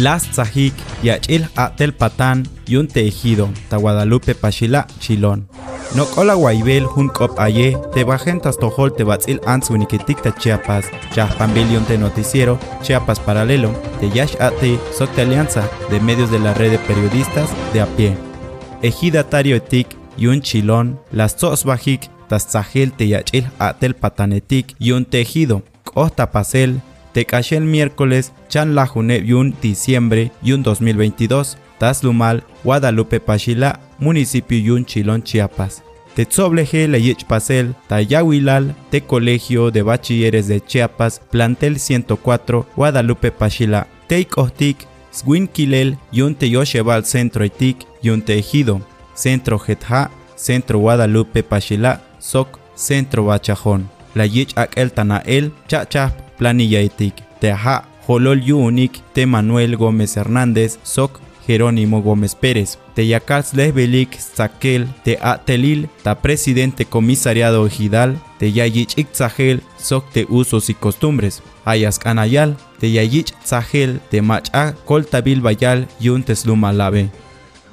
Las Tzajik, Yachil Atel Patán, Yun Tejido, Ta Guadalupe Pachila, Chilón. No cola guaibel hun cop aye, te bajentas tojol te batzil ans winikitikta Chiapas, Chahpambilion te noticiero, Chiapas paralelo, te yash ate, soc de alianza, de medios de la red de periodistas de a pie. Ejidatario etik, yun chilón, las tos bajik, tas te yachil atel patanetik, yun tejido, costa pasel, te caché el miércoles, chan la june yun diciembre, yun 2022, Tazlumal, Guadalupe Pachila, municipio Yun Chilón, Chiapas. Tetzobleje Leyech Pasel, Tayahuilal, Te Colegio de Bachilleres de Chiapas, Plantel 104, Guadalupe Pachila. Teikohtik, Swinquilel, Yun Teyoshebal Centro Itik, Yun Tejido, Centro Jetha, Centro Guadalupe Pachila, Soc, Centro Bachajón. La Yich Akel Tanael, Chachap, Planilla Itik. Teja, Jolol Yunik, Te Manuel Gómez Hernández, Soc, Jerónimo Gómez Pérez, Teyacals Lesbelik Zaquel, Te Atelil, Ta Presidente Comisariado Ejidal, Te Yayich Itzahel, Soc Te Usos y Costumbres, Ayas Canayal, Te Yayich Tzahel, Te Macha Coltabil Bayal, Yun Tesluma Lave.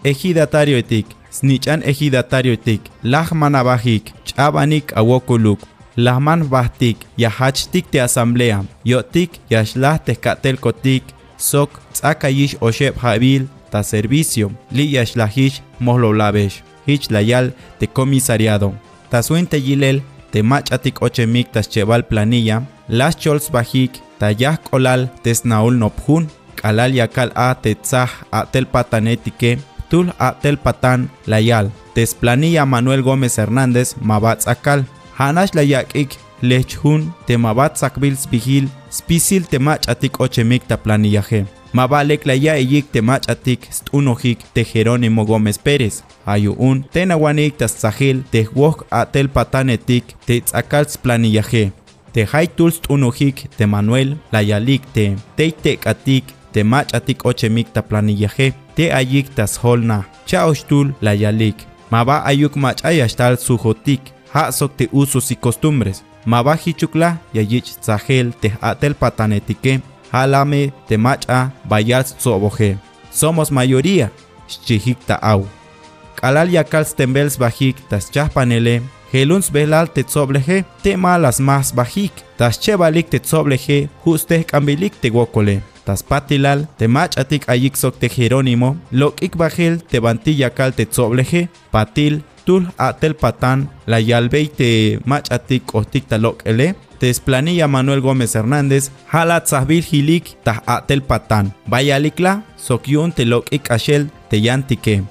Ejidatario Etik, Snichan Ejidatario Etik, Lahman Abajik, Chabanik Awokuluk, Lahman Bahtik, Yahachtik Te Asamblea, Yotik, Yashlah Teskatel Kotik, Sok, Tzakayish Oshep Habil, ta servicio, li yashlahish mohlolabesh, hich layal te comisariado. Ta suinte yilel, te machatik ochemik tas cheval planilla, las chols bajik, ta yah kolal tesnaul nopjun, kalal yakal a te tzah a tel patanetike, tul a tel patan layal, tes planilla Manuel Gómez Hernández, mabatz akal, hanash layakik, lechhun, te mabatz akbils vigil, spisil te machatik ochemik ta planillaje. Mabalek la ya eyik te machatik stunojik te Jerónimo Gómez Pérez. Ayu un tenawanik tas sahil te wok atel patanetik te tzakals planillaje. Te haitul stunojik te Manuel la yalik te teitek atik te machatik ochemik ta planillaje. Te ayik tas holna. Chaoshtul la yalik. Maba ayuk machayashtal sujotik. Hasok te usos y costumbres. Maba hichukla yayich tzahel te atel patanetike. Halame te macha bayal soboje. Somos mayoría. Chihikta au. Kalal yakal stembels bajik tas chahpanele. Heluns belal te tsobleje te malas más bajik. Tas chebalik te tsobleje juste kambilik te wokole. Tas patilal te machatik ayik sok te Jerónimo. Lokik bajel te bantilla kal te tsobleje. Patil tul atel patan la yalbei te machatik ostik talok ele. Tesplanilla Manuel Gómez Hernández, Halat Sahbil Hilik, Tah Atel Patán, Bayalikla, Sokyun Telok Ik Ashel, Teyantike.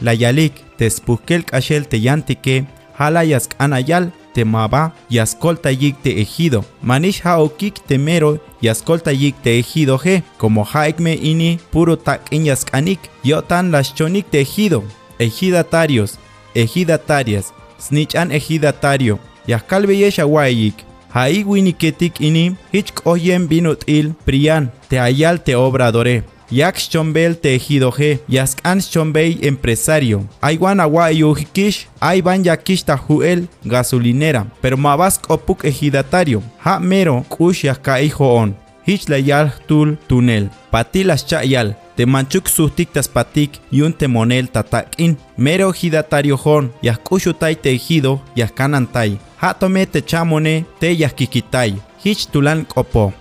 La Yalik, Tespuskel Ashel Teyantike, Hala Yask Anayal, Temaba, Yascolta Yik Te Ejido, Manish Haokik Temero, Yascolta Yik Te Ejido G, como Haikme Ini, Puro Tak en Yaskanik, Yotan Las Chonik Te Ejido, Ejidatarios, Ejidatarias, Snichan Ejidatario, Yaskalbe Yeshawayik, Hai winiketik ini hich koyen binut il prian te ayal te obradore. Yak chombel te ejidoje, yaskan chombei empresario. Aiwan aguayu hikish, aiban yakish tahuel gasolinera, pero mabas opuk ejidatario. Ha mero kush yaka on. Hich layal tul tunel. Patilas chayal, te manchuk sustiktas patik yun te monel tatakin. Mero ejidatario hon, yaskushu tai te ejido, yaskanantai. Hatome te chamone te yaskikitai. Hich tulan kopo.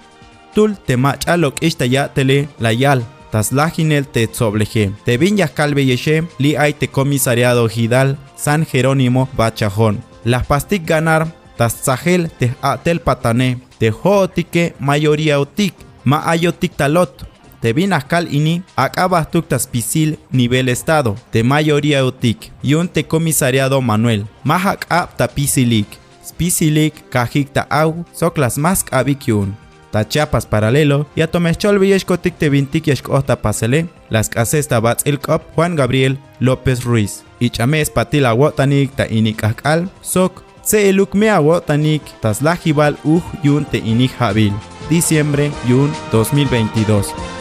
Tul te machalok ista ya tele layal. Tas lajinel te tzobleje. Te vin yaskalbe yeshe li ay te comisariado Hidal San Jerónimo Bachajón. Las pastik ganar tas tzahel te atel patane. Te hootike mayoría otik. Ma ayotik talot. Te vin askal ini acabas tuktas pisil nivel estado. Te mayoría otik. Y un te comisariado Manuel. Mahak ap tapisilik. Spisilik kajik ta au sok las mask abikyun. Ta Chiapas paralelo y a tomechol villescotic te vintik yeshkota pasele las casesta bats el cop Juan Gabriel López Ruiz. Y chames patila wotanik ta inik akal sok se eluk mea wotanik tas lajibal uj yun te inik habil. Diciembre yun 2022.